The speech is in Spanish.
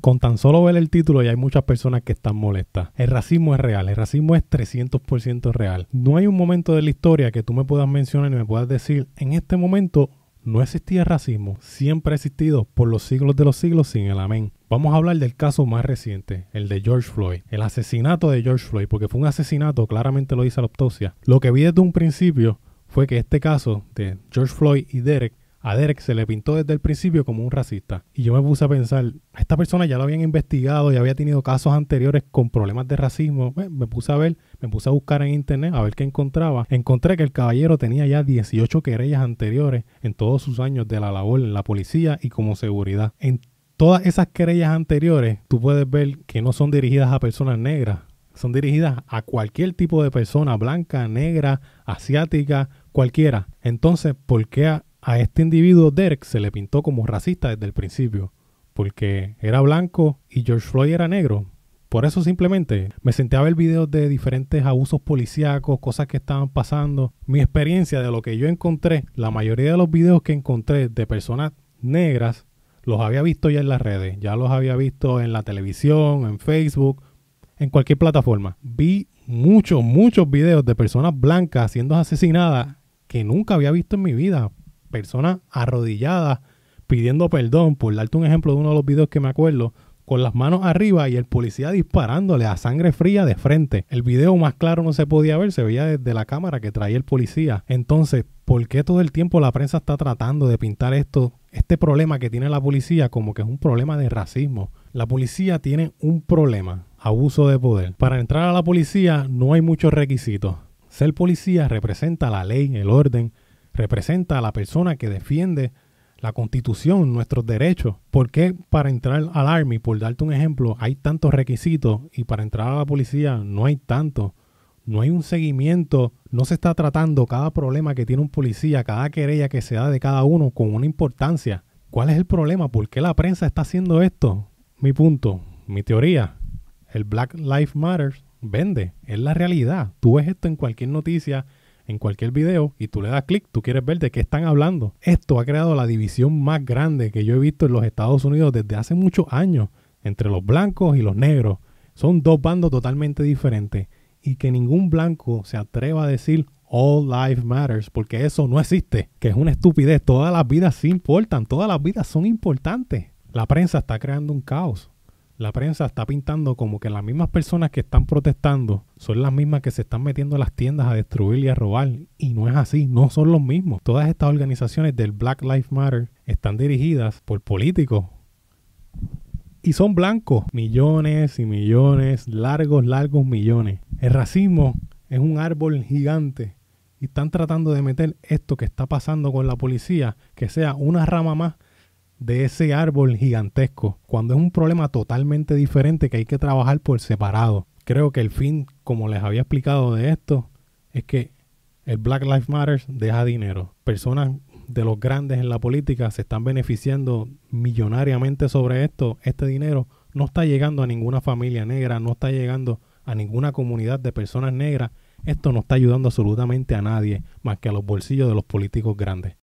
Con tan solo ver el título ya hay muchas personas que están molestas. El racismo es real, el racismo es 300% real. No hay un momento de la historia que tú me puedas mencionar y me puedas decir, en este momento no existía racismo, siempre ha existido por los siglos de los siglos sin el amén. Vamos a hablar del caso más reciente, el de George Floyd, el asesinato de George Floyd, porque fue un asesinato, claramente lo dice la autopsia. Lo que vi desde un principio fue que este caso de George Floyd y Derek a Derek se le pintó desde el principio como un racista. Y yo me puse a pensar, esta persona ya lo habían investigado y había tenido casos anteriores con problemas de racismo. me puse a ver, me puse a buscar en internet a ver qué encontraba. Encontré que el caballero tenía ya 18 querellas anteriores en todos sus años de la labor en la policía y como seguridad. En todas esas querellas anteriores, tú puedes ver que no son dirigidas a personas negras, son dirigidas a cualquier tipo de persona, blanca, negra, asiática, cualquiera. Entonces, ¿por qué a a este individuo Derek se le pintó como racista desde el principio, porque era blanco y George Floyd era negro. Por eso simplemente me senté a ver videos de diferentes abusos policíacos, cosas que estaban pasando. Mi experiencia de lo que yo encontré, la mayoría de los videos que encontré de personas negras, los había visto ya en las redes, ya los había visto en la televisión, en Facebook, en cualquier plataforma. Vi muchos, muchos videos de personas blancas siendo asesinadas que nunca había visto en mi vida personas arrodilladas pidiendo perdón, por darte un ejemplo de uno de los videos que me acuerdo, con las manos arriba y el policía disparándole a sangre fría de frente. El video más claro no se podía ver, se veía desde la cámara que traía el policía. Entonces, ¿por qué todo el tiempo la prensa está tratando de pintar esto, este problema que tiene la policía como que es un problema de racismo? La policía tiene un problema, abuso de poder. Para entrar a la policía no hay muchos requisitos. Ser policía representa la ley, el orden, representa a la persona que defiende la constitución, nuestros derechos. ¿Por qué para entrar al Army, por darte un ejemplo, hay tantos requisitos y para entrar a la policía no hay tanto? No hay un seguimiento, no se está tratando cada problema que tiene un policía, cada querella que se da de cada uno con una importancia. ¿Cuál es el problema? ¿Por qué la prensa está haciendo esto? Mi punto, mi teoría, el Black Lives Matter vende, es la realidad. Tú ves esto en cualquier noticia, en cualquier video y tú le das clic, tú quieres ver de qué están hablando. Esto ha creado la división más grande que yo he visto en los Estados Unidos desde hace muchos años entre los blancos y los negros. Son dos bandos totalmente diferentes y que ningún blanco se atreva a decir All Life Matters, porque eso no existe, que es una estupidez. Todas las vidas sí importan, todas las vidas son importantes. La prensa está creando un caos la prensa está pintando como que las mismas personas que están protestando son las mismas que se están metiendo a las tiendas a destruir y a robar. Y no es así, no son los mismos. Todas estas organizaciones del Black Lives Matter están dirigidas por políticos. Y son blancos, millones y millones, largos, largos millones. El racismo es un árbol gigante y están tratando de meter esto que está pasando con la policía, que sea una rama más de ese árbol gigantesco, cuando es un problema totalmente diferente que hay que trabajar por separado. Creo que el fin, como les había explicado de esto, es que el Black Lives Matter deja dinero. Personas de los grandes en la política se están beneficiando millonariamente sobre esto. Este dinero no está llegando a ninguna familia negra, no está llegando a ninguna comunidad de personas negras. Esto no está ayudando absolutamente a nadie más que a los bolsillos de los políticos grandes.